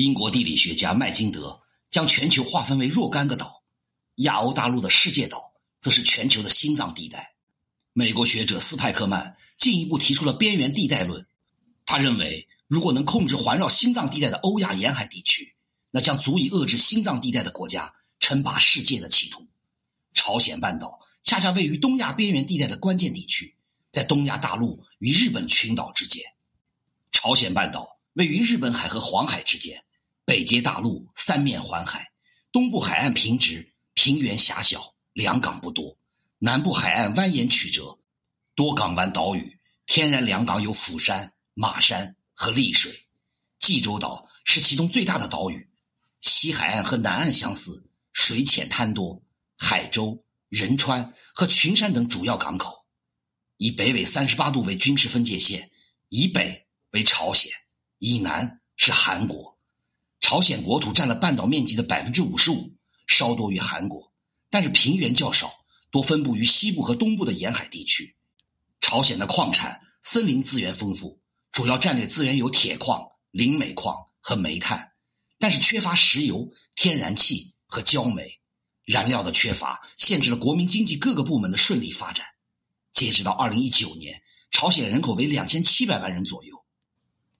英国地理学家麦金德将全球划分为若干个岛，亚欧大陆的世界岛则是全球的心脏地带。美国学者斯派克曼进一步提出了边缘地带论，他认为，如果能控制环绕心脏地带的欧亚沿海地区，那将足以遏制心脏地带的国家称霸世界的企图。朝鲜半岛恰恰位于东亚边缘地带的关键地区，在东亚大陆与日本群岛之间。朝鲜半岛位于日本海和黄海之间，北接大陆，三面环海，东部海岸平直，平原狭小，良港不多；南部海岸蜿蜒曲折，多港湾岛屿。天然良港有釜山、马山和丽水。济州岛是其中最大的岛屿，西海岸和南岸相似，水浅滩多。海州、仁川和群山等主要港口，以北纬三十八度为军事分界线，以北为朝鲜，以南是韩国。朝鲜国土占了半岛面积的百分之五十五，稍多于韩国，但是平原较少，多分布于西部和东部的沿海地区。朝鲜的矿产、森林资源丰富，主要战略资源有铁矿、磷镁矿和煤炭，但是缺乏石油、天然气和焦煤。燃料的缺乏限制了国民经济各个部门的顺利发展。截止到二零一九年，朝鲜人口为两千七百万人左右。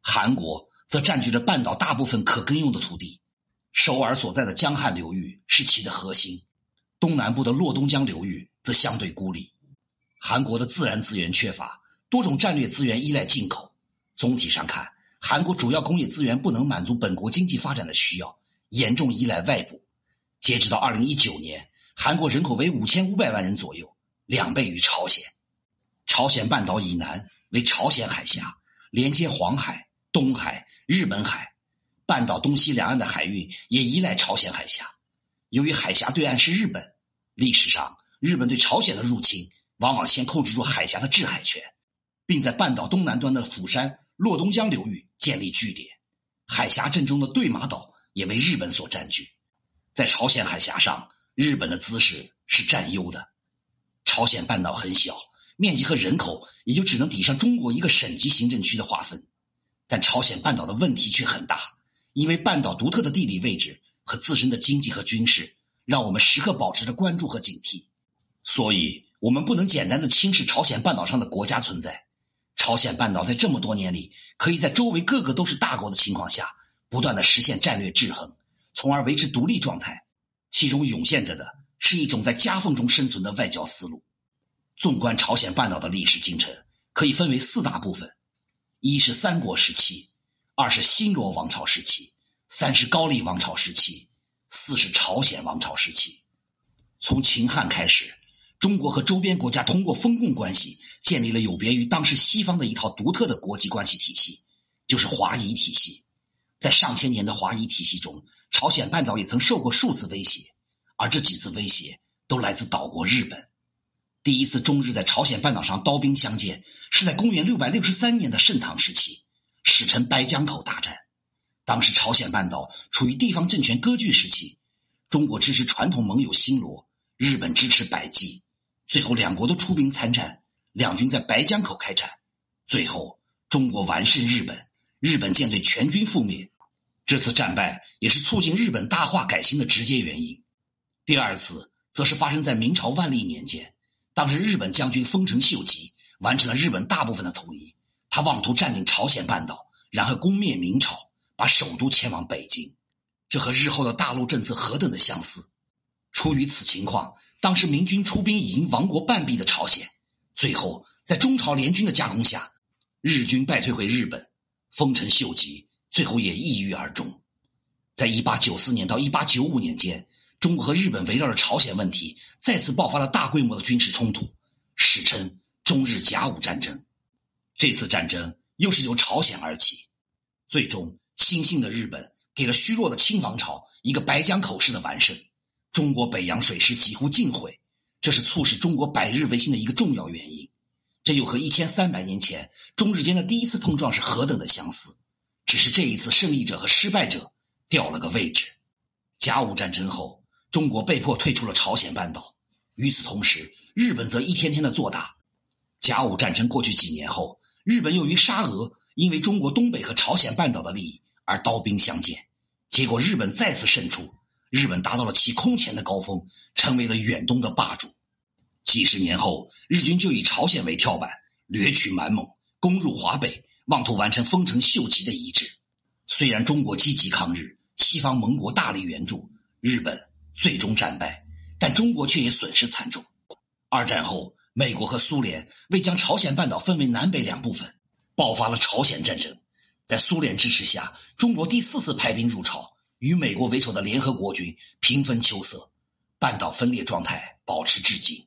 韩国则占据着半岛大部分可耕用的土地，首尔所在的江汉流域是其的核心，东南部的洛东江流域则相对孤立。韩国的自然资源缺乏，多种战略资源依赖进口。总体上看，韩国主要工业资源不能满足本国经济发展的需要，严重依赖外部。截止到二零一九年，韩国人口为五千五百万人左右，两倍于朝鲜。朝鲜半岛以南为朝鲜海峡，连接黄海、东海、日本海。半岛东西两岸的海运也依赖朝鲜海峡。由于海峡对岸是日本，历史上日本对朝鲜的入侵往往先控制住海峡的制海权，并在半岛东南端的釜山、洛东江流域建立据点。海峡正中的对马岛也为日本所占据。在朝鲜海峡上，日本的姿势是占优的。朝鲜半岛很小，面积和人口也就只能抵上中国一个省级行政区的划分。但朝鲜半岛的问题却很大，因为半岛独特的地理位置和自身的经济和军事，让我们时刻保持着关注和警惕。所以，我们不能简单的轻视朝鲜半岛上的国家存在。朝鲜半岛在这么多年里，可以在周围各个都是大国的情况下，不断的实现战略制衡。从而维持独立状态，其中涌现着的是一种在夹缝中生存的外交思路。纵观朝鲜半岛的历史进程，可以分为四大部分：一是三国时期，二是新罗王朝时期，三是高丽王朝时期，四是朝鲜王朝时期。从秦汉开始，中国和周边国家通过封共关系，建立了有别于当时西方的一套独特的国际关系体系，就是华夷体系。在上千年的华夷体系中，朝鲜半岛也曾受过数次威胁，而这几次威胁都来自岛国日本。第一次中日在朝鲜半岛上刀兵相见，是在公元六百六十三年的盛唐时期，史称白江口大战。当时朝鲜半岛处于地方政权割据时期，中国支持传统盟友新罗，日本支持百济，最后两国都出兵参战，两军在白江口开战，最后中国完胜日本，日本舰队全军覆灭。这次战败也是促进日本大化改新的直接原因。第二次则是发生在明朝万历年间，当时日本将军丰臣秀吉完成了日本大部分的统一，他妄图占领朝鲜半岛，然后攻灭明朝，把首都迁往北京。这和日后的大陆政策何等的相似！出于此情况，当时明军出兵已经亡国半壁的朝鲜，最后在中朝联军的夹攻下，日军败退回日本，丰臣秀吉。最后也抑郁而终。在一八九四年到一八九五年间，中国和日本围绕着朝鲜问题再次爆发了大规模的军事冲突，史称中日甲午战争。这次战争又是由朝鲜而起，最终新兴的日本给了虚弱的清王朝一个白江口式的完胜，中国北洋水师几乎尽毁，这是促使中国百日维新的一个重要原因。这又和一千三百年前中日间的第一次碰撞是何等的相似。只是这一次，胜利者和失败者调了个位置。甲午战争后，中国被迫退出了朝鲜半岛。与此同时，日本则一天天的做大。甲午战争过去几年后，日本又与沙俄因为中国东北和朝鲜半岛的利益而刀兵相见，结果日本再次胜出，日本达到了其空前的高峰，成为了远东的霸主。几十年后，日军就以朝鲜为跳板，掠取满蒙，攻入华北，妄图完成丰臣秀吉的遗志。虽然中国积极抗日，西方盟国大力援助，日本最终战败，但中国却也损失惨重。二战后，美国和苏联为将朝鲜半岛分为南北两部分，爆发了朝鲜战争。在苏联支持下，中国第四次派兵入朝，与美国为首的联合国军平分秋色，半岛分裂状态保持至今。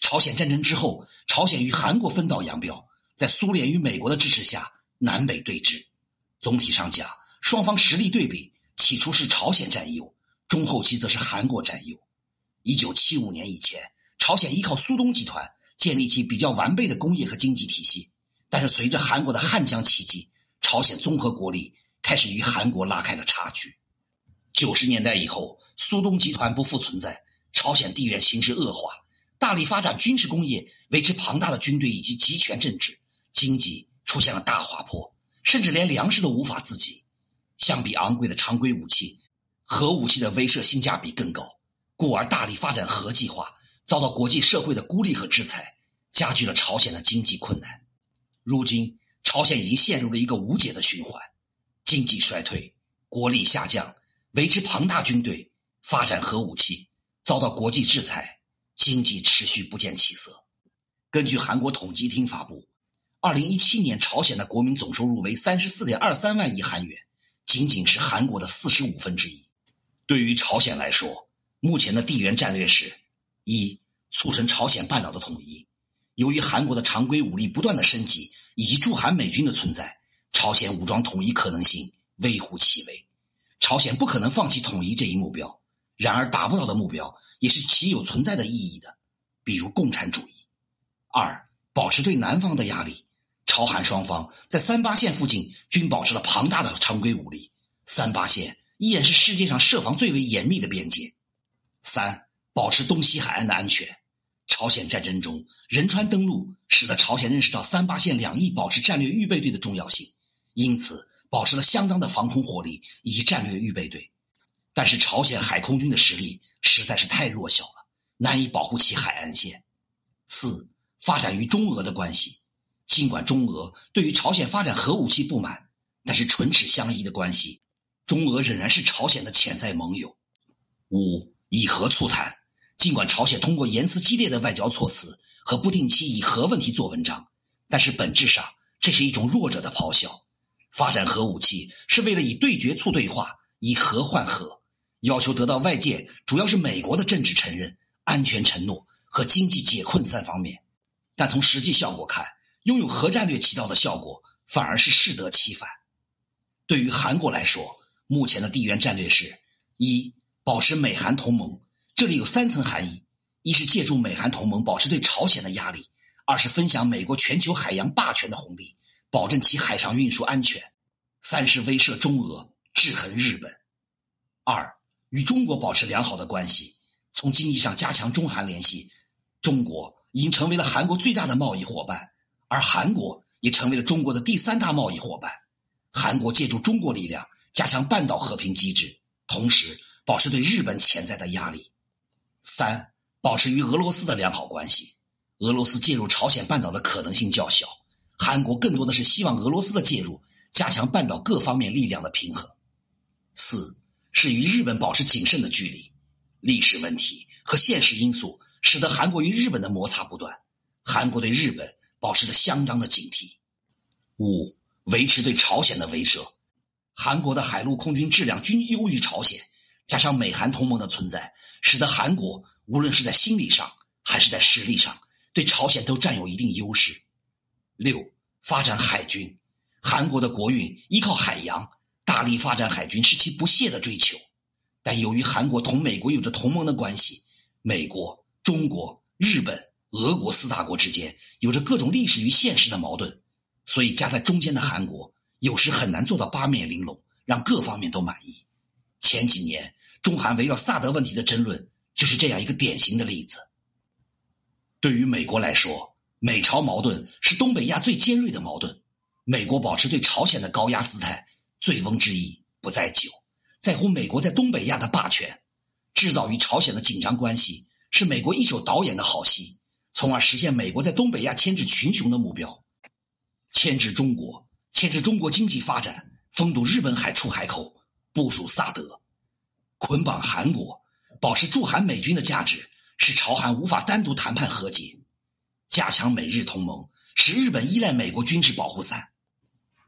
朝鲜战争之后，朝鲜与韩国分道扬镳，在苏联与美国的支持下，南北对峙。总体上讲，双方实力对比，起初是朝鲜占优，中后期则是韩国占优。一九七五年以前，朝鲜依靠苏东集团建立起比较完备的工业和经济体系，但是随着韩国的汉江奇迹，朝鲜综合国力开始与韩国拉开了差距。九十年代以后，苏东集团不复存在，朝鲜地缘形势恶化，大力发展军事工业，维持庞大的军队以及集权政治，经济出现了大滑坡，甚至连粮食都无法自给。相比昂贵的常规武器，核武器的威慑性价比更高，故而大力发展核计划，遭到国际社会的孤立和制裁，加剧了朝鲜的经济困难。如今。朝鲜已经陷入了一个无解的循环：经济衰退、国力下降、维持庞大军队、发展核武器、遭到国际制裁，经济持续不见起色。根据韩国统计厅发布，二零一七年朝鲜的国民总收入为三十四点二三万亿韩元，仅仅是韩国的四十五分之一。对于朝鲜来说，目前的地缘战略是：一、促成朝鲜半岛的统一。由于韩国的常规武力不断的升级。以及驻韩美军的存在，朝鲜武装统一可能性微乎其微。朝鲜不可能放弃统一这一目标，然而达不到的目标也是其有存在的意义的，比如共产主义。二，保持对南方的压力。朝韩双方在三八线附近均保持了庞大的常规武力，三八线依然是世界上设防最为严密的边界。三，保持东西海岸的安全。朝鲜战争中，仁川登陆使得朝鲜认识到三八线两翼保持战略预备队的重要性，因此保持了相当的防空火力以及战略预备队。但是，朝鲜海空军的实力实在是太弱小了，难以保护其海岸线。四、发展与中俄的关系，尽管中俄对于朝鲜发展核武器不满，但是唇齿相依的关系，中俄仍然是朝鲜的潜在盟友。五、以核促谈。尽管朝鲜通过言辞激烈的外交措辞和不定期以核问题做文章，但是本质上这是一种弱者的咆哮。发展核武器是为了以对决促对话，以核换核，要求得到外界主要是美国的政治承认、安全承诺和经济解困三方面。但从实际效果看，拥有核战略起到的效果反而是适得其反。对于韩国来说，目前的地缘战略是：一、保持美韩同盟。这里有三层含义：一是借助美韩同盟保持对朝鲜的压力；二是分享美国全球海洋霸权的红利，保证其海上运输安全；三是威慑中俄，制衡日本。二与中国保持良好的关系，从经济上加强中韩联系。中国已经成为了韩国最大的贸易伙伴，而韩国也成为了中国的第三大贸易伙伴。韩国借助中国力量加强半岛和平机制，同时保持对日本潜在的压力。三、保持与俄罗斯的良好关系。俄罗斯介入朝鲜半岛的可能性较小，韩国更多的是希望俄罗斯的介入，加强半岛各方面力量的平衡。四是与日本保持谨慎的距离。历史问题和现实因素使得韩国与日本的摩擦不断，韩国对日本保持着相当的警惕。五、维持对朝鲜的威慑。韩国的海陆空军质量均优于朝鲜。加上美韩同盟的存在，使得韩国无论是在心理上还是在实力上，对朝鲜都占有一定优势。六、发展海军，韩国的国运依靠海洋，大力发展海军是其不懈的追求。但由于韩国同美国有着同盟的关系，美国、中国、日本、俄国四大国之间有着各种历史与现实的矛盾，所以夹在中间的韩国有时很难做到八面玲珑，让各方面都满意。前几年，中韩围绕萨德问题的争论就是这样一个典型的例子。对于美国来说，美朝矛盾是东北亚最尖锐的矛盾。美国保持对朝鲜的高压姿态，醉翁之意不在酒，在乎美国在东北亚的霸权，制造与朝鲜的紧张关系是美国一手导演的好戏，从而实现美国在东北亚牵制群雄的目标，牵制中国，牵制中国经济发展，封堵日本海出海口，部署萨德，捆绑韩国，保持驻韩美军的价值，使朝韩无法单独谈判和解，加强美日同盟，使日本依赖美国军事保护伞。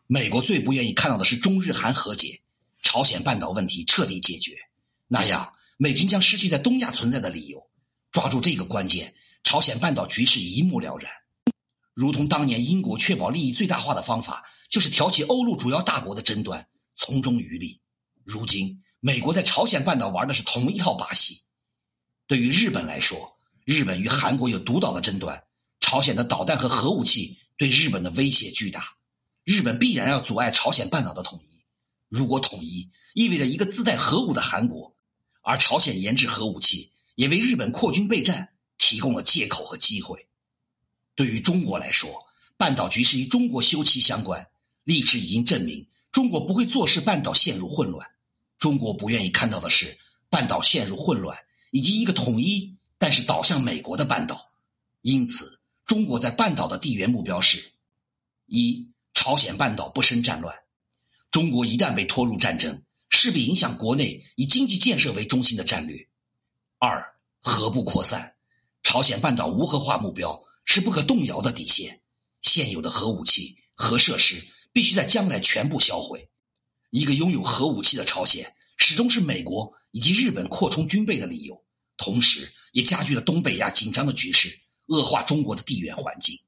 美国最不愿意看到的是中日韩和解，朝鲜半岛问题彻底解决，那样美军将失去在东亚存在的理由。抓住这个关键，朝鲜半岛局势一目了然。如同当年英国确保利益最大化的方法，就是挑起欧陆主要大国的争端，从中渔利。如今，美国在朝鲜半岛玩的是同一套把戏。对于日本来说，日本与韩国有独岛的争端，朝鲜的导弹和核武器对日本的威胁巨大。日本必然要阻碍朝鲜半岛的统一。如果统一意味着一个自带核武的韩国，而朝鲜研制核武器也为日本扩军备战提供了借口和机会。对于中国来说，半岛局势与中国休戚相关。历史已经证明，中国不会坐视半岛陷入混乱。中国不愿意看到的是半岛陷入混乱，以及一个统一但是倒向美国的半岛。因此，中国在半岛的地缘目标是：一。朝鲜半岛不生战乱，中国一旦被拖入战争，势必影响国内以经济建设为中心的战略。二，核不扩散，朝鲜半岛无核化目标是不可动摇的底线。现有的核武器、核设施必须在将来全部销毁。一个拥有核武器的朝鲜，始终是美国以及日本扩充军备的理由，同时也加剧了东北亚紧张的局势，恶化中国的地缘环境。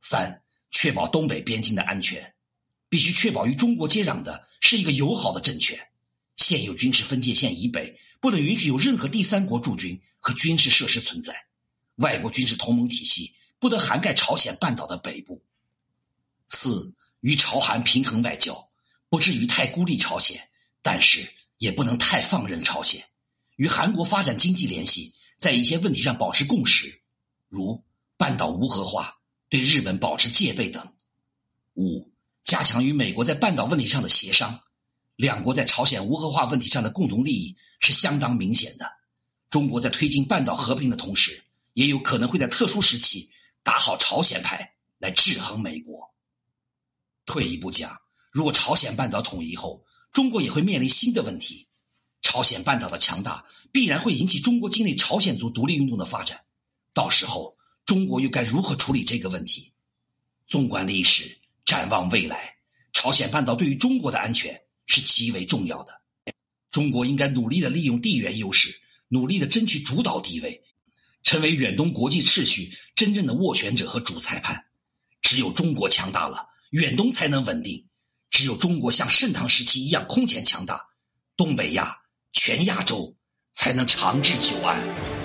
三。确保东北边境的安全，必须确保与中国接壤的是一个友好的政权。现有军事分界线以北不能允许有任何第三国驻军和军事设施存在。外国军事同盟体系不得涵盖朝鲜半岛的北部。四与朝韩平衡外交，不至于太孤立朝鲜，但是也不能太放任朝鲜。与韩国发展经济联系，在一些问题上保持共识，如半岛无核化。对日本保持戒备等。五、加强与美国在半岛问题上的协商。两国在朝鲜无核化问题上的共同利益是相当明显的。中国在推进半岛和平的同时，也有可能会在特殊时期打好朝鲜牌来制衡美国。退一步讲，如果朝鲜半岛统一后，中国也会面临新的问题。朝鲜半岛的强大必然会引起中国境内朝鲜族独立运动的发展，到时候。中国又该如何处理这个问题？纵观历史，展望未来，朝鲜半岛对于中国的安全是极为重要的。中国应该努力的利用地缘优势，努力的争取主导地位，成为远东国际秩序真正的斡旋者和主裁判。只有中国强大了，远东才能稳定；只有中国像盛唐时期一样空前强大，东北亚、全亚洲才能长治久安。